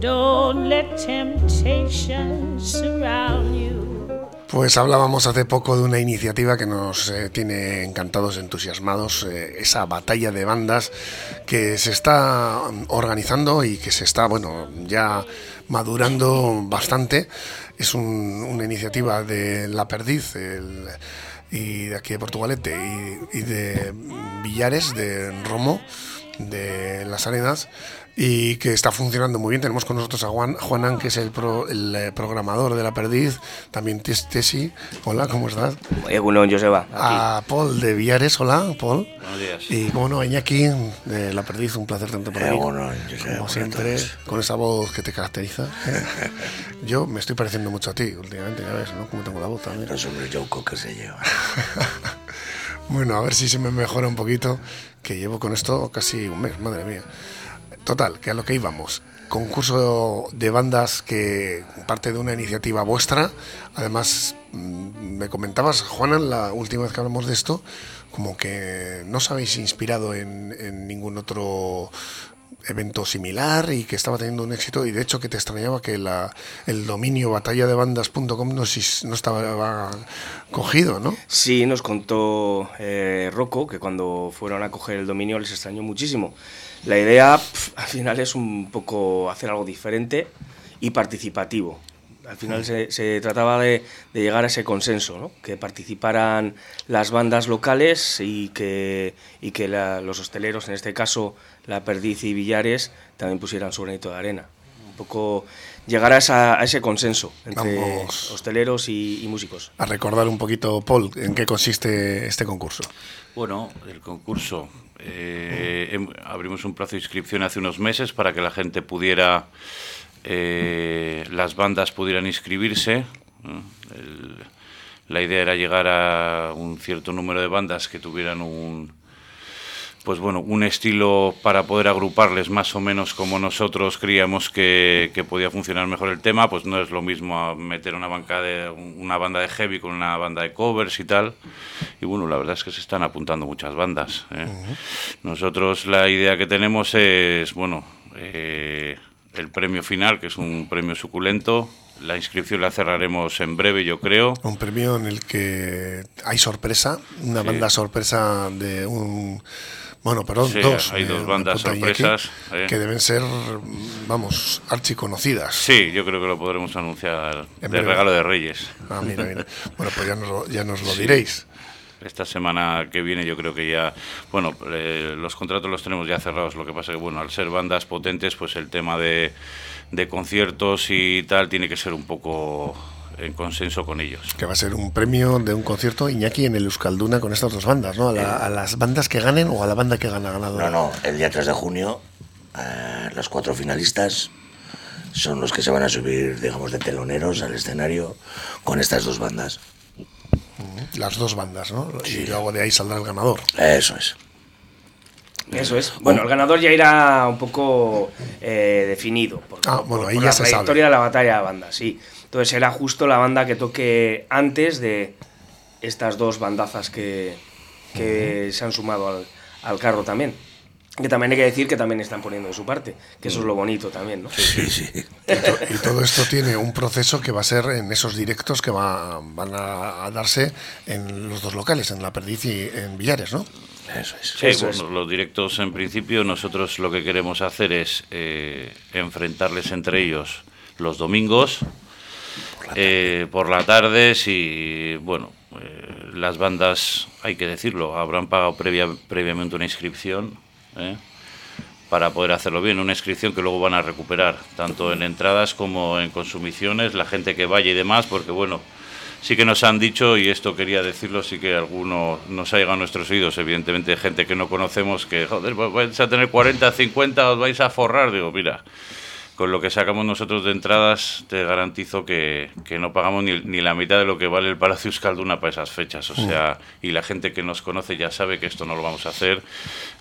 Don't let temptation surround you. Pues hablábamos hace poco de una iniciativa que nos eh, tiene encantados, entusiasmados, eh, esa batalla de bandas que se está organizando y que se está, bueno, ya madurando bastante. Es un- una iniciativa de La Perdiz el- y de aquí de Portugalete y, y de Villares, de Romo, de Las Arenas y que está funcionando muy bien. Tenemos con nosotros a Juan, Juanan, que es el, pro- el, eh, programador de La Perdiz, también Tes- Tesi. Hola, ¿cómo estás? Egunon, Joseba, aquí. A Paul de Villares, hola, Paul. Buenos días. Y como no, a Iñaki de La Perdiz, un placer aquí. Egunon, Joseba, Como siempre, con esa voz que te caracteriza. Yo me estoy pareciendo mucho a ti últimamente, ya ves, ¿no? Como tengo la voz también. Es un Yoko que se lleva. Bueno, a ver si se me mejora un poquito, que llevo con esto casi un mes, madre mía. Total, que a lo que íbamos. Concurso de bandas que parte de una iniciativa vuestra. Además, mm, me comentabas, Juana, la última vez que hablamos de esto, como que no os habéis inspirado en, en ningún otro evento similar y que estaba teniendo un éxito y de hecho que te extrañaba que la, el dominio batalladebandas.com no, no estaba cogido, ¿no? Sí, nos contó eh, Rocco que cuando fueron a coger el dominio les extrañó muchísimo. La idea al final es un poco hacer algo diferente y participativo. Al final se, se trataba de, de llegar a ese consenso, ¿no? que participaran las bandas locales y que, y que la- los hosteleros, en este caso La Perdiz y Villares, también pusieran su granito de arena. Un poco llegar a, esa- a ese consenso entre Vamos. hosteleros y- y músicos. a recordar un poquito, Paul, en qué consiste este concurso. Bueno, el concurso. eh, em- abrimos un plazo de inscripción hace unos meses para que la gente pudiera, eh, las bandas pudieran inscribirse. ¿no? El- la idea era llegar a un cierto número de bandas que tuvieran un, pues bueno, un estilo para poder agruparles más o menos como nosotros creíamos que, que podía funcionar mejor el tema, pues no es lo mismo meter una, banca de, una banda de heavy con una banda de covers y tal. Y bueno, la verdad es que se están apuntando muchas bandas. ¿eh? Nosotros la idea que tenemos es, bueno, eh, el premio final, que es un premio suculento. La inscripción la cerraremos en breve, yo creo. Un premio en el que hay sorpresa, una banda sorpresa de un... Bueno, perdón, Sí, dos. hay dos bandas sorpresas, eh. Que deben ser, vamos, archiconocidas. Sí, yo creo que lo podremos anunciar En de breve. regalo de Reyes. Ah, mira, mira. Bueno, pues ya nos lo, ya nos lo Sí. diréis. Esta semana que viene yo creo que ya, bueno, eh, los contratos los tenemos ya cerrados, lo que pasa que, bueno, al ser bandas potentes, pues el tema de, de conciertos y tal tiene que ser un poco en consenso con ellos. Que va a ser un premio de un concierto Iñaki en el Euskalduna con estas dos bandas, ¿no? A, la- a las bandas que ganen o a la banda que gana ganador. No, no, el día 3 de junio, eh, los cuatro finalistas son los que se van a subir, digamos, de teloneros al escenario con estas dos bandas. Las dos bandas, ¿no? Y luego de ahí saldrá el ganador. Eso es. Eso es. Bueno, el ganador ya irá un poco eh, definido. Por, Ah, por- bueno, por ahí ya la se sabe. trayectoria de la batalla de bandas, sí. Entonces será justo la banda que toque antes de estas dos bandazas que, que se han sumado al, al carro también. Que también hay que decir que también están poniendo de su parte, que eso es lo bonito también, ¿no? Sí, sí. Y todo esto tiene un proceso que va a ser en esos directos que va- van a, darse en los dos locales, en La Perdiz y en Villares, ¿no? Eso es. Sí, Eso bueno, los directos en principio nosotros lo que queremos hacer es eh, enfrentarles entre ellos los domingos eh, por la tarde si bueno eh, las bandas hay que decirlo habrán pagado previa, previamente una inscripción ¿eh? para poder hacerlo bien una inscripción que luego van a recuperar tanto en entradas como en consumiciones la gente que vaya y demás porque bueno sí que nos han dicho, y esto quería decirlo, sí que alguno nos ha llegado a nuestros oídos, evidentemente gente que no conocemos, que joder, pues vais a tener 40, 50, os vais a forrar. Digo, mira, con lo que sacamos nosotros de entradas, te garantizo que, que no pagamos ni, ni la mitad de lo que vale el Palacio Euskalduna para esas fechas. O sea, y la gente que nos conoce ya sabe que esto no lo vamos a hacer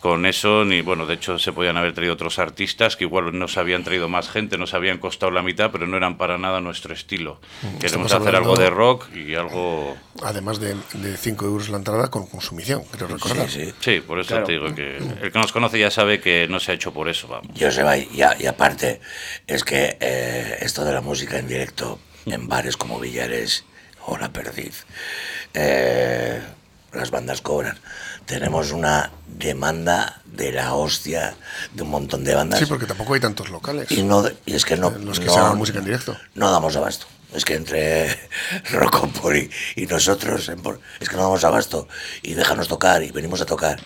con eso, ni bueno, de hecho se podían haber traído otros artistas que igual nos habían traído más gente, nos habían costado la mitad, pero no eran para nada nuestro estilo. Queremos Estamos hacer algo de rock y algo... Además de, de 5 euros la entrada con consumición, creo recordar. Sí, sí. Sí, por eso Claro. te digo que el que nos conoce ya sabe que no se ha hecho por eso, vamos. Va, y, a- y aparte, es que eh, esto de la música en directo en bares como Villares o La Perdiz, eh, las bandas cobran. Tenemos una demanda de la hostia de un montón de bandas. Sí, porque tampoco hay tantos locales. y, no, y es que no. Los que no- se hagan música en directo. No damos abasto. Es que entre Rocopoli y nosotros, es que no damos abasto. Y déjanos tocar y venimos a tocar.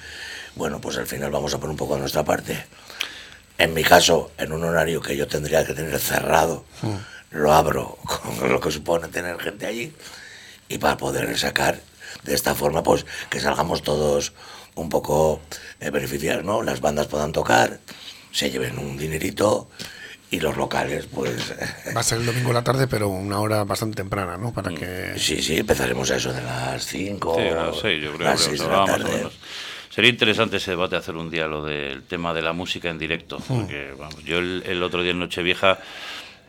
Bueno, pues al final vamos a poner un poco de nuestra parte. En mi caso, en un horario que yo tendría que tener cerrado, lo abro con lo que supone tener gente allí. Y para poder sacar de esta forma, pues que salgamos todos un poco eh, beneficiados, ¿no? Las bandas puedan tocar, se lleven un dinerito y los locales, pues. Va a ser el domingo a la tarde, pero una hora bastante temprana, ¿no? Para que... Sí, sí, empezaremos a eso de las 5 Sí, a las seis, yo creo las que 6 de la o tarde. Sería interesante ese debate, hacer un día lo del tema de la música en directo. Porque, vamos, yo el, el otro día en Nochevieja,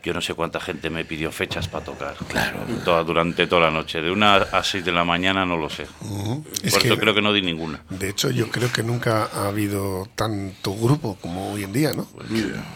yo no sé cuánta gente me pidió fechas para tocar. Claro. Toda, durante toda la noche. De una a seis de la mañana no lo sé. Es Por que- eso creo que no di ninguna. De hecho, yo creo que nunca ha habido tanto grupo como hoy en día, ¿no?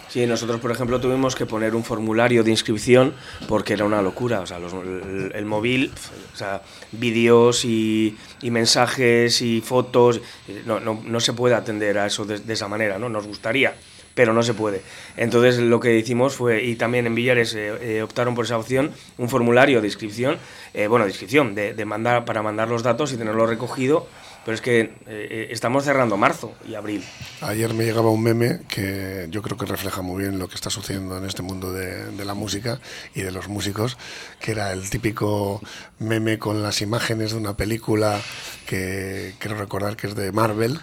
Sí, nosotros, por ejemplo, tuvimos que poner un formulario de inscripción porque era una locura. O sea, los- el, el móvil, o sea, vídeos y, y mensajes y fotos, eh, no, no, no se puede atender a eso de, de esa manera, ¿no? Nos gustaría, pero no se puede. Entonces, lo que hicimos fue, y también en Villares eh, eh, optaron por esa opción, un formulario de inscripción, eh, bueno, de inscripción, de, de mandar, para mandar los datos y tenerlo recogido. Pero es que eh, eh, estamos cerrando marzo y abril. Ayer me llegaba un meme que yo creo que refleja muy bien lo que está sucediendo en este mundo de, de la música y de los músicos, que era el típico meme con las imágenes de una película que quiero recordar que es de Marvel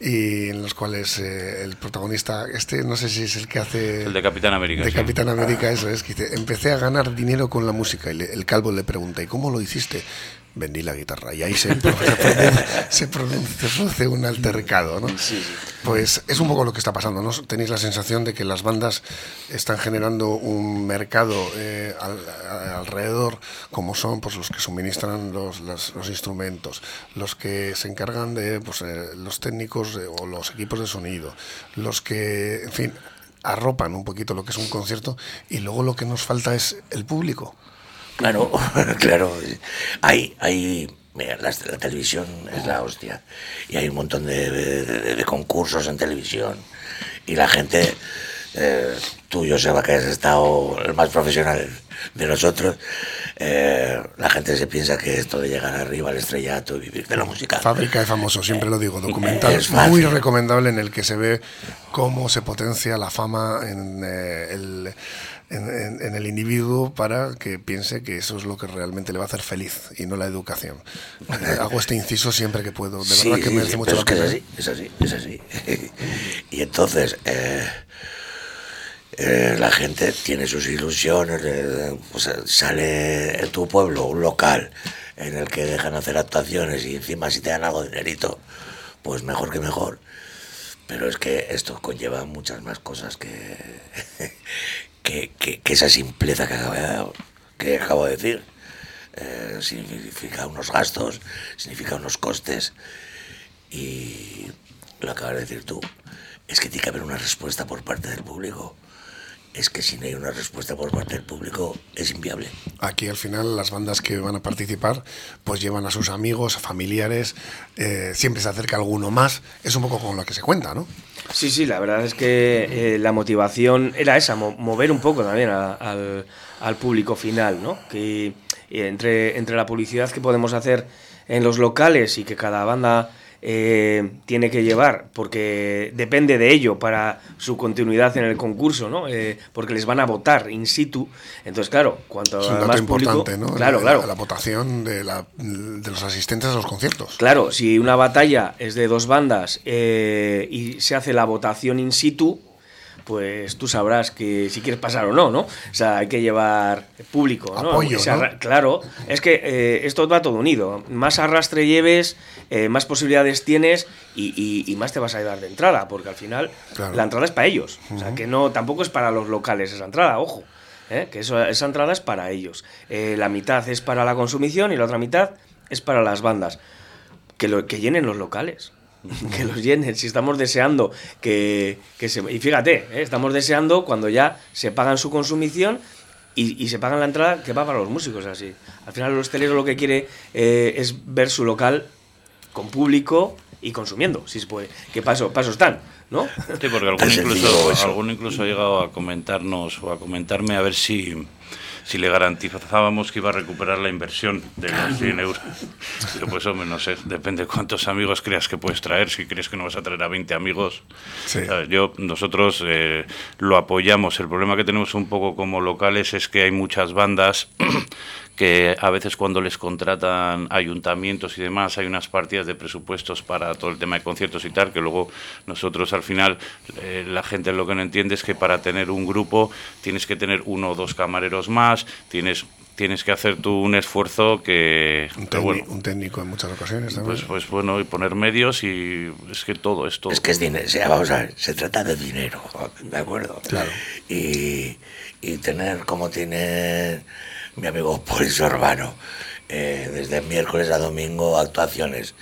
y en los cuales eh, el protagonista, este no sé si es el que hace... El de Capitán América. de sí. Capitán América, eso es, que dice, empecé a ganar dinero con la música y le- el calvo le pregunta, ¿y cómo lo hiciste? Vendí la guitarra y ahí se, se, produce, un altercado, ¿no? Pues es un poco lo que está pasando, ¿no? Tenéis la sensación de que las bandas están generando un mercado eh, al- a- alrededor, como son pues los que suministran los, las- los instrumentos, los que se encargan de pues, eh, los técnicos eh, o los equipos de sonido, los que, en fin, arropan un poquito lo que es un concierto y luego lo que nos falta es el público. Claro, claro. Hay, hay, mira, la, la televisión es la hostia. Y hay un montón de, de- de concursos en televisión. Y la gente, eh, tú, Joseba, que has estado el más profesional de nosotros, eh, la gente se piensa que esto de llegar arriba al estrellato y vivir de la música. Fábrica de Famosos, siempre lo digo, documental Es muy recomendable en el que se ve cómo se potencia la fama en, eh, el, en, en- en el individuo para que piense que eso es lo que realmente le va a hacer feliz y no la educación. Hago este inciso siempre que puedo, de Sí, verdad que merece sí, mucho la es así, es así, es así. y entonces, eh, eh, la gente tiene sus ilusiones, eh, pues, eh, sale en tu pueblo un local en el que dejan hacer actuaciones y encima si te dan algo de dinerito, pues mejor que mejor. Pero es que esto conlleva muchas más cosas que, que, que- que esa simpleza que acabo, que acabo de decir. Eh, significa unos gastos, significa unos costes y lo acabas de decir tú, es que tiene que haber una respuesta por parte del público. Es que si no hay una respuesta por parte del público es inviable. Aquí al final las bandas que van a participar pues llevan a sus amigos, a familiares, eh, siempre se acerca alguno más, es un poco con lo que se cuenta, ¿no? Sí, sí, la verdad es que eh, la motivación era esa, mo- mover un poco también a- al, al público final, ¿no? Que eh, entre, entre la publicidad que podemos hacer en los locales y que cada banda eh, tiene que llevar, porque depende de ello para su continuidad en el concurso, ¿no? Eh, porque les van a votar in situ. Entonces, claro, cuanto Es un dato más público, importante, ¿no? claro, la, claro. la votación de, la- de los asistentes a los conciertos. Claro, si una batalla es de dos bandas eh, y se hace la votación in situ, pues tú sabrás que si quieres pasar o no, ¿no? O sea, hay que llevar público, ¿no? Apoyo, ¿no? Claro, es que eh, esto va todo unido. Más arrastre lleves, eh, más posibilidades tienes y, y- y más te vas a llevar de entrada, porque al final Claro. la entrada es para ellos. O sea, que no, tampoco es para los locales esa entrada, ojo. ¿eh? Que eso- esa entrada es para ellos. La mitad es para la consumición y la otra mitad es para las bandas. Que, lo, que llenen los locales. que los llenen. Si estamos deseando que, que se. Y fíjate, ¿eh? estamos deseando cuando ya se pagan su consumición y, y se pagan la entrada que va para los músicos. Así. Al final, el hostelero lo que quiere eh, es ver su local con público y consumiendo. Si se puede. Que paso, paso están, ¿no? Sí, porque algún incluso, algún incluso ha llegado a comentarnos o a comentarme a ver si, si le garantizábamos que iba a recuperar la inversión de los 100 euros. Pero pues hombre, no sé, depende cuántos amigos creas que puedes traer. Si crees que no vas a traer a 20 amigos, Sí. Yo, nosotros eh, lo apoyamos. El problema que tenemos un poco como locales es que hay muchas bandas que a veces cuando les contratan ayuntamientos y demás hay unas partidas de presupuestos para todo el tema de conciertos y tal que luego nosotros al final eh, la gente lo que no entiende es que para tener un grupo tienes que tener uno o dos camareros más tienes tienes que hacer tú un esfuerzo que Un, técnico, bueno un técnico en muchas ocasiones también. pues pues bueno y poner medios y es que todo es todo Es que es dinero, o sea, vamos a ver, se trata de dinero, ¿de acuerdo? Claro. Y, y tener como tiene mi amigo Poliso Urbano, eh, desde miércoles a domingo actuaciones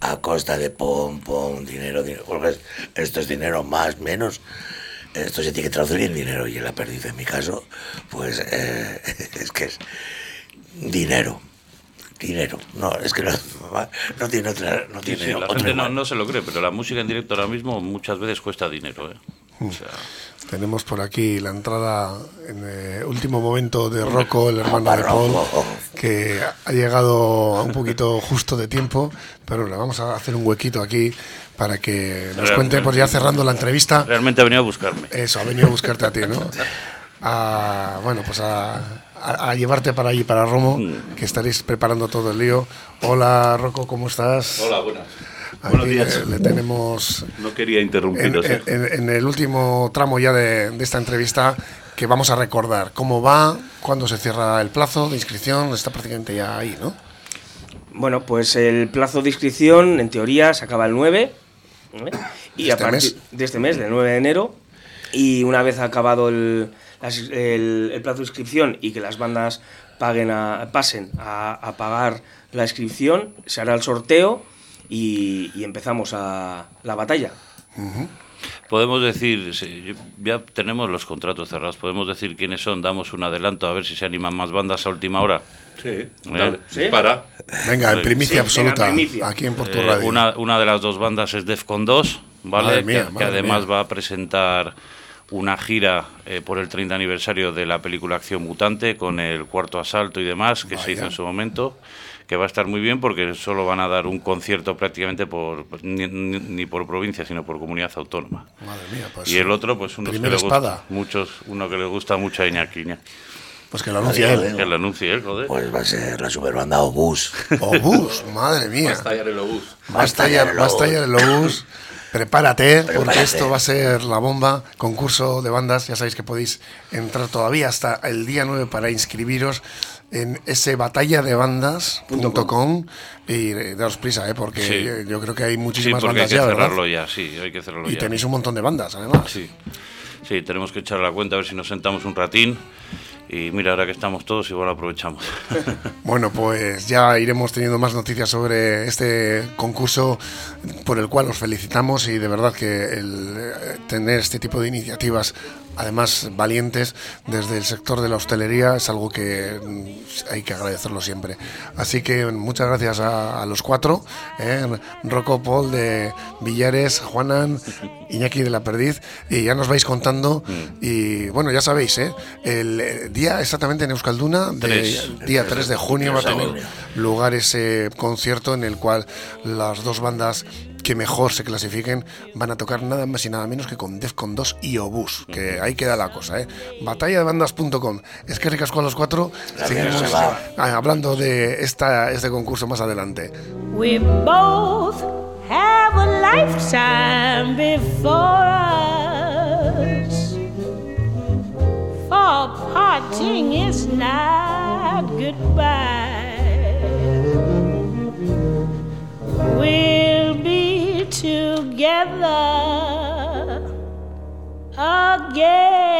a costa de pom, pom, dinero, dinero, porque es- esto es dinero más, menos, esto se tiene que traducir en dinero y en la perdiz en mi caso, pues eh, es que es dinero. Dinero, no, es que no, no tiene otra, no tiene sí, la otro gente no, no se lo cree, pero la música en directo ahora mismo muchas veces cuesta dinero. ¿eh? O sea, Tenemos por aquí la entrada en el último momento de Rocco, el hermano de Paul, que ha llegado un poquito justo de tiempo, pero le vamos a hacer un huequito aquí para que nos cuente, pues ya cerrando la entrevista, realmente ha venido a buscarme. eso, ha venido a buscarte a ti, ¿no? A, bueno, pues a, a- a llevarte para allí, para Romo, que estaréis preparando todo el lío. Hola, Rocco, ¿cómo estás? Hola, buenas. Aquí Buenos días. eh, le tenemos No quería interrumpiros. en- en- en el último tramo ya de, de esta entrevista que vamos a recordar cómo va, cuándo se cierra el plazo de inscripción, está prácticamente ya ahí, ¿no? Bueno, pues el plazo de inscripción, en teoría, se acaba el 9. ¿eh? Y ¿De a este partir mes? de este mes, del 9 de enero. Y una vez acabado el, las- el- el plazo de inscripción y que las bandas paguen a- pasen a, a pagar la inscripción, se hará el sorteo y, y empezamos a la batalla. Podemos decir, ya tenemos los contratos cerrados, podemos decir quiénes son, damos un adelanto a ver si se animan más bandas a última hora. Sí, dale, ¿Sí? dispara. Venga, en primicia sí, absoluta, venga, primicia. aquí en Porto Eh, Radio. una, una de las dos bandas es Defcon 2, ¿vale? Madre mía, que, además mía. va a presentar una gira eh, por el 30 aniversario de la película Acción Mutante con el cuarto asalto y demás que se hizo en su momento que va a estar muy bien porque solo van a dar un concierto prácticamente por ni, ni- por provincia sino por comunidad autónoma Madre mía, pues, y el otro pues uno que le gusta espada. muchos uno que le gusta mucho a Iñaki Iñaki. pues que lo anuncia él. que lo anuncie él joder Pues va a ser la superbanda Obús. Obús, madre mía. Basta ya el obús. Va a estallar, va a estallar el Obús. Prepárate, porque Prepárate. esto va a ser la bomba. Concurso de bandas, ya sabéis que podéis entrar todavía hasta el día 9 para inscribiros en ese batalladebandas.com y eh, daos prisa, ¿eh? porque Sí. yo- creo que hay sí muchísimas hay bandas que ya, cerrarlo ¿verdad? ya sí hay que cerrarlo Y ya tenéis un montón de bandas, además. Sí, sí, tenemos que echar la cuenta a ver si nos sentamos un ratín. Y mira, ahora que estamos todos, igual aprovechamos. Bueno, pues ya iremos teniendo más noticias sobre este concurso por el cual os felicitamos y de verdad que el eh, tener este tipo de iniciativas, además valientes, desde el sector de la hostelería es algo que mm, hay que agradecerlo siempre. Así que muchas gracias a, a los cuatro, eh, Rocco, Paul de Villares, Juanan, Iñaki de la Perdiz, y ya nos vais contando. Y bueno, ya sabéis, ¿eh? el eh, día exactamente en Euskalduna, de, Tres. día 3 de junio, va a tener lugar ese concierto en el cual las dos bandas que mejor se clasifiquen van a tocar nada más y nada menos que con Defcon 2 y Obús, que ahí queda la cosa, ¿eh? Batalladebandas.com. Es que ricasco a los cuatro. Seguimos ah, hablando de esta, este concurso más adelante. We both have a lifetime before us. parting is not goodbye. Be together again.